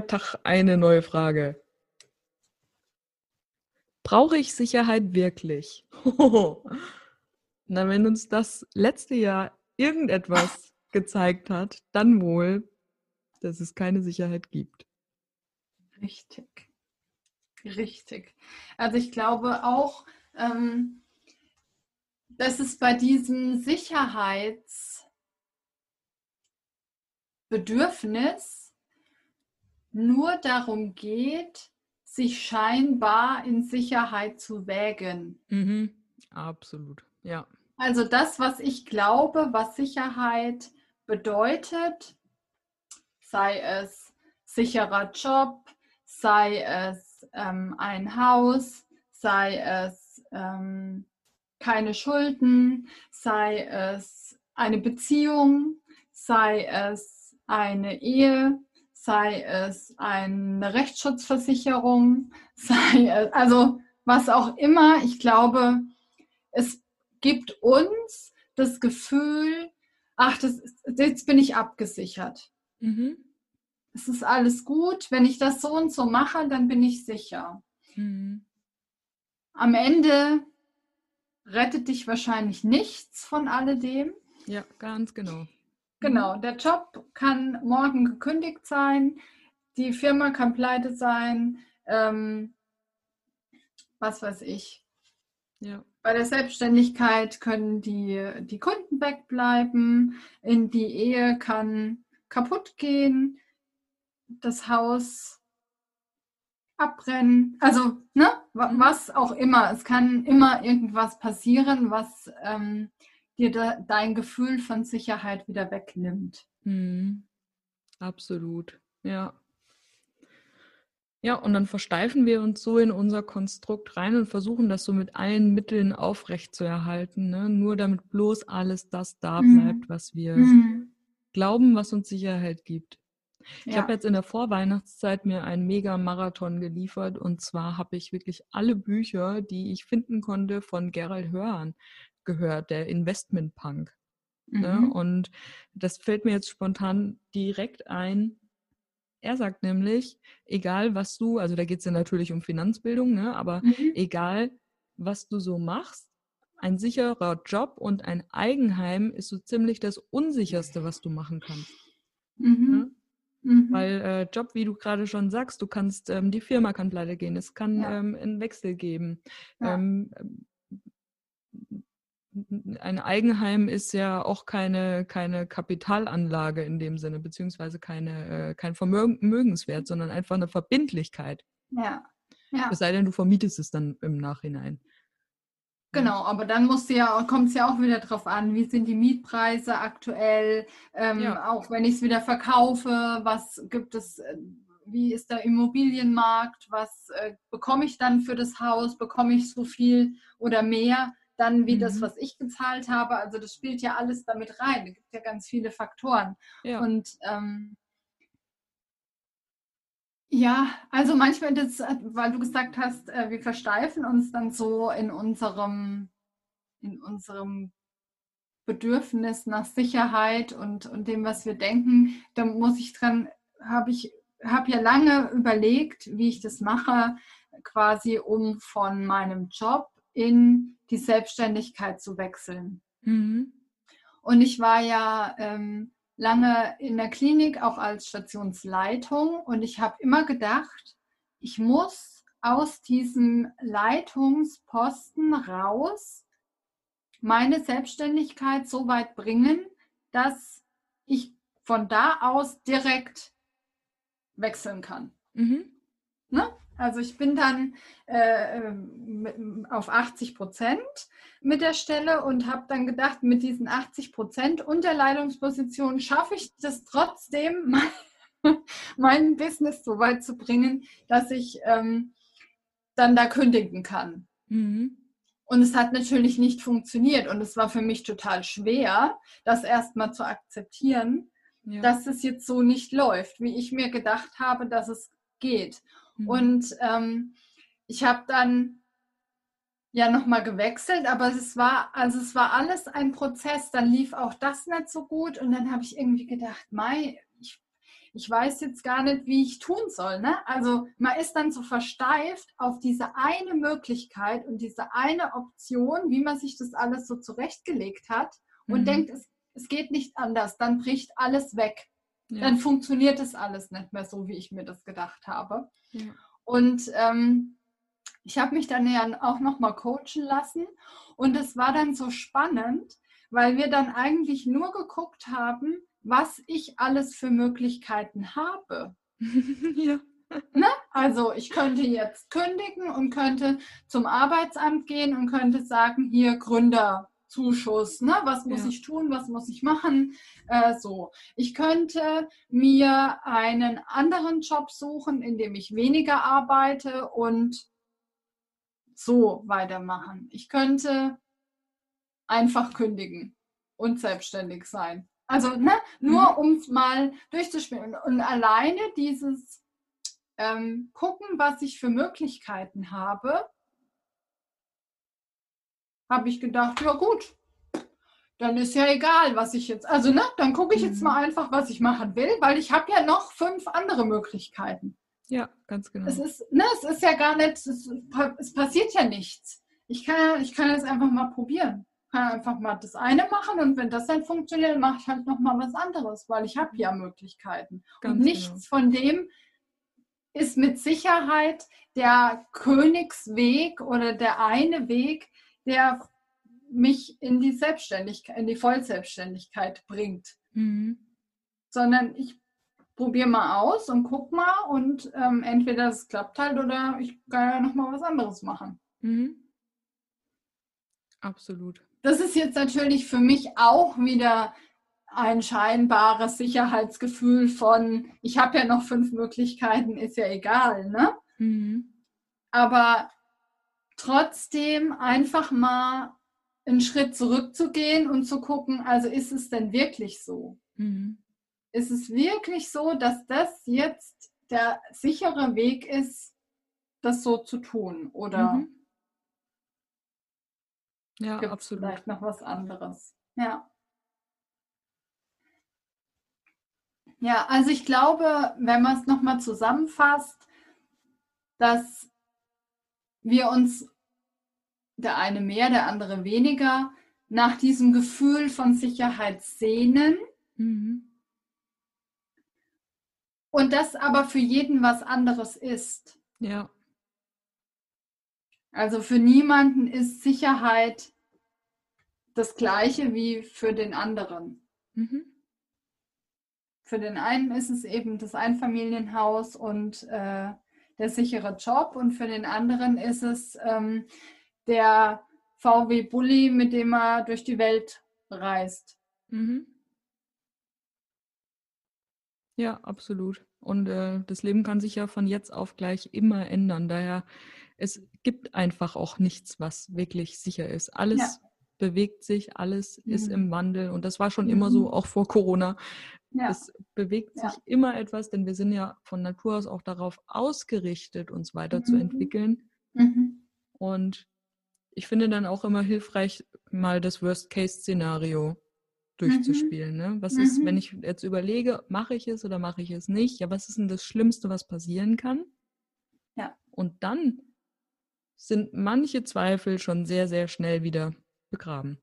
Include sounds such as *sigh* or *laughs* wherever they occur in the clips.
Tag, eine neue Frage. Brauche ich Sicherheit wirklich? *laughs* Na, wenn uns das letzte Jahr irgendetwas gezeigt hat, dann wohl, dass es keine Sicherheit gibt. Richtig. Richtig. Also ich glaube auch, ähm, dass es bei diesem Sicherheitsbedürfnis nur darum geht, sich scheinbar in Sicherheit zu wägen. Mhm. Absolut, ja. Also das, was ich glaube, was Sicherheit bedeutet, sei es sicherer Job, sei es ähm, ein Haus, sei es ähm, keine Schulden, sei es eine Beziehung, sei es eine Ehe, sei es eine Rechtsschutzversicherung, *laughs* sei es, also was auch immer. Ich glaube, es gibt uns das Gefühl, ach, das, jetzt bin ich abgesichert. Mhm. Es ist alles gut. Wenn ich das so und so mache, dann bin ich sicher. Mhm. Am Ende rettet dich wahrscheinlich nichts von alledem. Ja, ganz genau. Genau, der Job kann morgen gekündigt sein, die Firma kann pleite sein, ähm, was weiß ich. Ja. Bei der Selbstständigkeit können die, die Kunden wegbleiben, in die Ehe kann kaputt gehen, das Haus abbrennen, also ne, mhm. was auch immer. Es kann immer irgendwas passieren, was ähm, dir da, dein Gefühl von Sicherheit wieder wegnimmt. Mhm. Absolut, ja. Ja, und dann versteifen wir uns so in unser Konstrukt rein und versuchen das so mit allen Mitteln aufrechtzuerhalten, ne? nur damit bloß alles das da mhm. bleibt, was wir mhm. glauben, was uns Sicherheit gibt. Ich ja. habe jetzt in der Vorweihnachtszeit mir einen Mega-Marathon geliefert und zwar habe ich wirklich alle Bücher, die ich finden konnte, von Gerald Hörhan gehört, der Investment-Punk. Ne? Mhm. Ne? Und das fällt mir jetzt spontan direkt ein. Er sagt nämlich, egal was du, also da geht es ja natürlich um Finanzbildung, ne? aber mhm. egal was du so machst, ein sicherer Job und ein Eigenheim ist so ziemlich das Unsicherste, was du machen kannst. Mhm. Ne? Mhm. Weil äh, Job, wie du gerade schon sagst, du kannst, ähm, die Firma kann pleite gehen, es kann ja. ähm, einen Wechsel geben. Ja. Ähm, ein Eigenheim ist ja auch keine, keine Kapitalanlage in dem Sinne, beziehungsweise keine, äh, kein Vermögenswert, sondern einfach eine Verbindlichkeit. Ja. ja. Es sei denn, du vermietest es dann im Nachhinein. Genau, aber dann ja, kommt es ja auch wieder darauf an, wie sind die Mietpreise aktuell, ähm, ja. auch wenn ich es wieder verkaufe, was gibt es, äh, wie ist der Immobilienmarkt, was äh, bekomme ich dann für das Haus, bekomme ich so viel oder mehr? Dann wie mhm. das, was ich gezahlt habe. Also das spielt ja alles damit rein. Es gibt ja ganz viele Faktoren. Ja. Und ähm, ja, also manchmal, das, weil du gesagt hast, äh, wir versteifen uns dann so in unserem, in unserem Bedürfnis nach Sicherheit und, und dem, was wir denken, da muss ich dran, habe ich, habe ja lange überlegt, wie ich das mache, quasi um von meinem Job in die Selbstständigkeit zu wechseln. Mhm. Und ich war ja ähm, lange in der Klinik, auch als Stationsleitung. Und ich habe immer gedacht, ich muss aus diesem Leitungsposten raus meine Selbstständigkeit so weit bringen, dass ich von da aus direkt wechseln kann. Mhm. Also ich bin dann äh, ähm, auf 80 Prozent mit der Stelle und habe dann gedacht, mit diesen 80 Prozent und der Leitungsposition schaffe ich das trotzdem, *laughs* mein, mein Business so weit zu bringen, dass ich ähm, dann da kündigen kann. Mhm. Und es hat natürlich nicht funktioniert und es war für mich total schwer, das erstmal zu akzeptieren, ja. dass es jetzt so nicht läuft, wie ich mir gedacht habe, dass es geht. Mhm. Und ähm, ich habe dann ja nochmal gewechselt, aber es war, also es war alles ein Prozess. Dann lief auch das nicht so gut und dann habe ich irgendwie gedacht, Mai, ich, ich weiß jetzt gar nicht, wie ich tun soll. Ne? Also man ist dann so versteift auf diese eine Möglichkeit und diese eine Option, wie man sich das alles so zurechtgelegt hat und mhm. denkt, es, es geht nicht anders. Dann bricht alles weg. Ja. Dann funktioniert es alles nicht mehr so, wie ich mir das gedacht habe. Ja. Und ähm, ich habe mich dann ja auch nochmal coachen lassen und es war dann so spannend, weil wir dann eigentlich nur geguckt haben, was ich alles für Möglichkeiten habe. *laughs* ja. Ne? Also ich könnte jetzt kündigen und könnte zum Arbeitsamt gehen und könnte sagen, hier Gründer, Zuschuss, ne? was muss ja. ich tun, was muss ich machen, äh, so. Ich könnte mir einen anderen Job suchen, in dem ich weniger arbeite und so weitermachen. Ich könnte einfach kündigen und selbstständig sein. Also ne, nur mhm. um es mal durchzuspielen. Und alleine dieses ähm, gucken, was ich für Möglichkeiten habe, habe ich gedacht, ja gut, dann ist ja egal, was ich jetzt, also ne, dann gucke ich jetzt mhm. mal einfach, was ich machen will, weil ich habe ja noch fünf andere Möglichkeiten. Ja, ganz genau. Es ist, ne, es ist ja gar nicht, es, es passiert ja nichts. Ich kann, ich kann es einfach mal probieren. Ich kann einfach mal das eine machen und wenn das dann funktioniert, mache ich halt noch mal was anderes, weil ich habe ja Möglichkeiten. Ganz und nichts genau. von dem ist mit Sicherheit der Königsweg oder der eine Weg, der mich in die Selbstständigkeit, in die Vollselbstständigkeit bringt. Mhm. Sondern ich probiere mal aus und guck mal und ähm, entweder es klappt halt oder ich kann ja noch mal was anderes machen. Mhm. Absolut. Das ist jetzt natürlich für mich auch wieder ein scheinbares Sicherheitsgefühl von, ich habe ja noch fünf Möglichkeiten, ist ja egal, ne? Mhm. Aber trotzdem einfach mal einen Schritt zurückzugehen und zu gucken, also ist es denn wirklich so? Mhm. Ist es wirklich so, dass das jetzt der sichere Weg ist, das so zu tun? Oder mhm. ja, gibt es vielleicht noch was anderes? Ja. Ja, also ich glaube, wenn man es nochmal zusammenfasst, dass wir uns, der eine mehr, der andere weniger, nach diesem Gefühl von Sicherheit sehnen. Mhm. Und das aber für jeden was anderes ist. Ja. Also für niemanden ist Sicherheit das gleiche wie für den anderen. Mhm. Für den einen ist es eben das Einfamilienhaus und äh, der sichere Job und für den anderen ist es ähm, der VW Bulli, mit dem er durch die Welt reist. Mhm. Ja, absolut. Und äh, das Leben kann sich ja von jetzt auf gleich immer ändern. Daher, es gibt einfach auch nichts, was wirklich sicher ist. Alles ja. bewegt sich, alles mhm. ist im Wandel. Und das war schon mhm. immer so, auch vor Corona. Ja. Es bewegt sich ja. immer etwas, denn wir sind ja von Natur aus auch darauf ausgerichtet, uns weiterzuentwickeln. Mhm. mhm. Und ich finde dann auch immer hilfreich, mal das Worst-Case-Szenario mhm. durchzuspielen. Ne? Was ist, wenn mhm. ich jetzt überlege, mache ich es oder mache ich es nicht? Ja, was ist denn das Schlimmste, was passieren kann? Ja. Und dann sind manche Zweifel schon sehr, sehr schnell wieder begraben.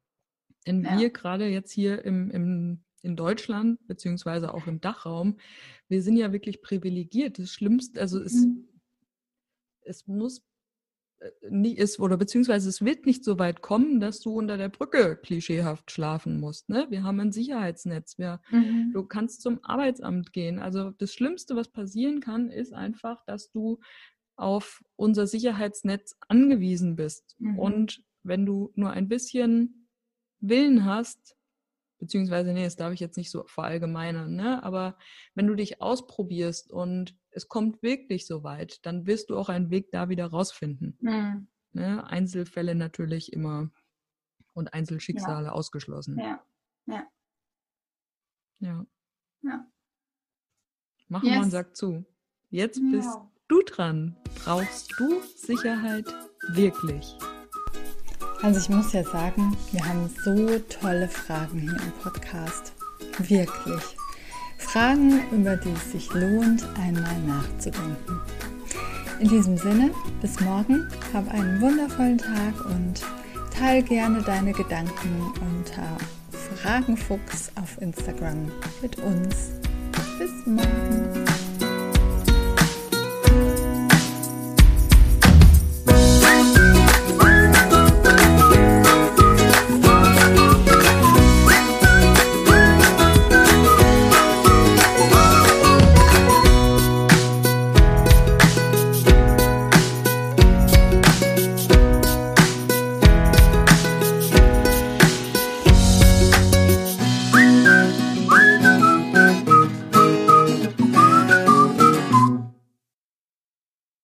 Denn ja. wir gerade jetzt hier im, im in Deutschland, beziehungsweise auch im Dachraum, wir sind ja wirklich privilegiert. Das Schlimmste, also es, mhm. es muss äh, nie ist oder beziehungsweise es wird nicht so weit kommen, dass du unter der Brücke klischeehaft schlafen musst. Ne? Wir haben ein Sicherheitsnetz. Wir, mhm. Du kannst zum Arbeitsamt gehen. Also das Schlimmste, was passieren kann, ist einfach, dass du auf unser Sicherheitsnetz angewiesen bist. Mhm. Und wenn du nur ein bisschen Willen hast, beziehungsweise, nee, das darf ich jetzt nicht so verallgemeinern, ne? aber wenn du dich ausprobierst und es kommt wirklich so weit, dann wirst du auch einen Weg da wieder rausfinden. Mhm. Ne? Einzelfälle natürlich immer und Einzelschicksale ja. ausgeschlossen. Ja, ja. Ja. ja. Machen yes. wir einen Sack zu. Jetzt ja. bist du dran. Brauchst du Sicherheit wirklich? Also ich muss ja sagen, wir haben so tolle Fragen hier im Podcast. Wirklich. Fragen, über die es sich lohnt, einmal nachzudenken. In diesem Sinne, bis morgen, hab einen wundervollen Tag und teile gerne deine Gedanken unter Fragenfuchs auf Instagram mit uns. Bis morgen.